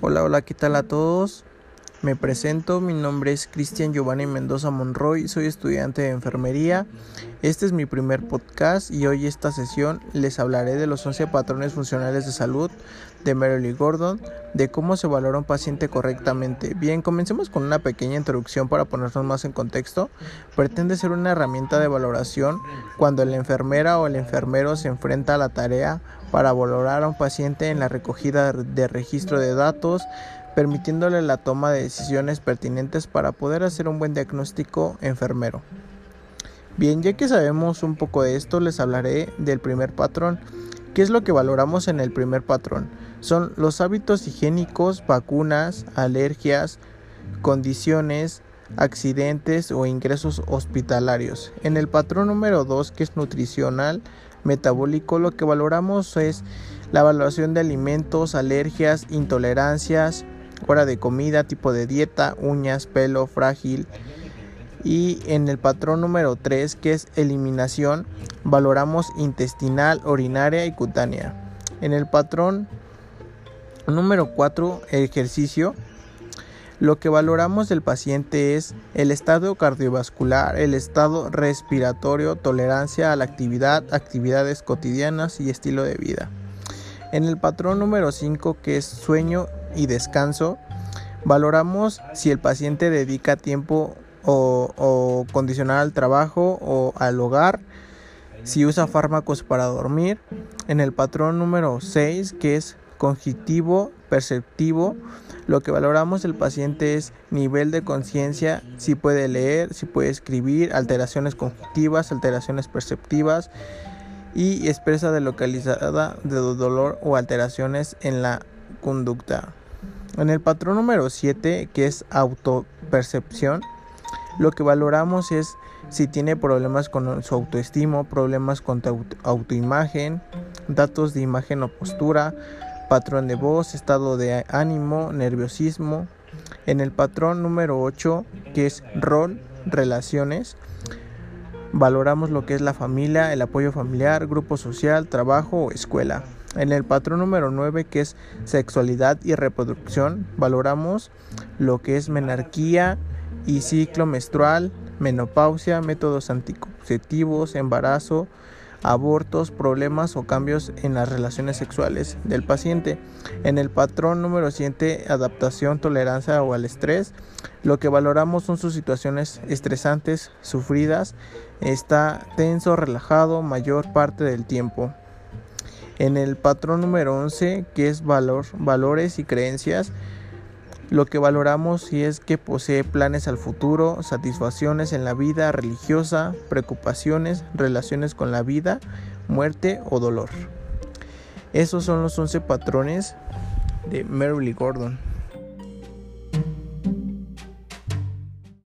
Hola, hola, ¿qué tal a todos? Me presento, mi nombre es Cristian Giovanni Mendoza Monroy, soy estudiante de enfermería. Este es mi primer podcast y hoy esta sesión les hablaré de los 11 patrones funcionales de salud de Merrill Gordon, de cómo se valora un paciente correctamente. Bien, comencemos con una pequeña introducción para ponernos más en contexto. Pretende ser una herramienta de valoración cuando la enfermera o el enfermero se enfrenta a la tarea para valorar a un paciente en la recogida de registro de datos, permitiéndole la toma de decisiones pertinentes para poder hacer un buen diagnóstico enfermero. Bien, ya que sabemos un poco de esto, les hablaré del primer patrón. ¿Qué es lo que valoramos en el primer patrón? Son los hábitos higiénicos, vacunas, alergias, condiciones, accidentes o ingresos hospitalarios. En el patrón número 2, que es nutricional, metabólico, lo que valoramos es la evaluación de alimentos, alergias, intolerancias, hora de comida, tipo de dieta, uñas, pelo, frágil. Y en el patrón número 3, que es eliminación, valoramos intestinal, urinaria y cutánea. En el patrón número 4, ejercicio, lo que valoramos del paciente es el estado cardiovascular, el estado respiratorio, tolerancia a la actividad, actividades cotidianas y estilo de vida. En el patrón número 5, que es sueño y descanso, valoramos si el paciente dedica tiempo o, condicional al trabajo o al hogar, si usa fármacos para dormir. En el patrón número 6, que es cognitivo, perceptivo, lo que valoramos del paciente es nivel de conciencia, si puede leer, si puede escribir, alteraciones cognitivas, alteraciones perceptivas y expresa de localizada de dolor o alteraciones en la conducta. En el patrón número 7, que es autopercepción, lo que valoramos es si tiene problemas con su autoestima, problemas con tu autoimagen, datos de imagen o postura, patrón de voz, estado de ánimo, nerviosismo. En el patrón número 8, que es rol, relaciones, valoramos lo que es la familia, el apoyo familiar, grupo social, trabajo o escuela. En el patrón número 9, que es sexualidad y reproducción, valoramos lo que es menarquía y ciclo menstrual, menopausia, métodos anticonceptivos, embarazo, abortos, problemas o cambios en las relaciones sexuales del paciente. En el patrón número 7, adaptación, tolerancia o al estrés, lo que valoramos son sus situaciones estresantes, sufridas, está tenso, relajado mayor parte del tiempo. En el patrón número 11, que es valor, valores y creencias, lo que valoramos si es que posee planes al futuro, satisfacciones en la vida religiosa, preocupaciones, relaciones con la vida, muerte o dolor. Esos son los 11 patrones de Merrill Gordon.